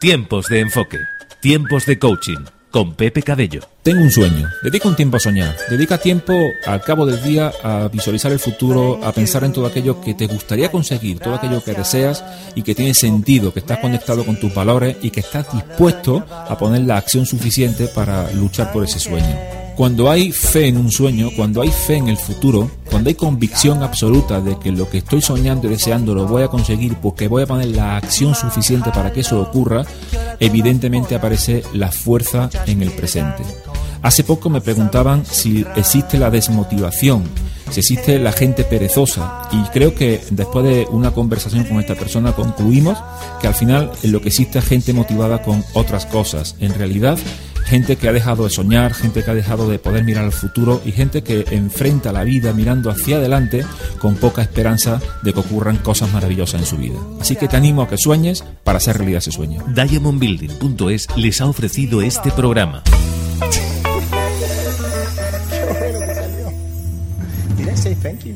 Tiempos de enfoque. Tiempos de coaching. Con Pepe Cabello. Tengo un sueño. Dedica un tiempo a soñar. Dedica tiempo al cabo del día a visualizar el futuro, a pensar en todo aquello que te gustaría conseguir, todo aquello que deseas y que tiene sentido, que estás conectado con tus valores y que estás dispuesto a poner la acción suficiente para luchar por ese sueño. Cuando hay fe en un sueño, cuando hay fe en el futuro, cuando hay convicción absoluta de que lo que estoy soñando y deseando lo voy a conseguir porque voy a poner la acción suficiente para que eso ocurra, evidentemente aparece la fuerza en el presente. Hace poco me preguntaban si existe la desmotivación, si existe la gente perezosa y creo que después de una conversación con esta persona concluimos que al final lo que existe es gente motivada con otras cosas. En realidad gente que ha dejado de soñar, gente que ha dejado de poder mirar al futuro y gente que enfrenta la vida mirando hacia adelante con poca esperanza de que ocurran cosas maravillosas en su vida. Así que te animo a que sueñes para hacer realidad ese sueño. Diamondbuilding.es les ha ofrecido este programa. Did I say thank you?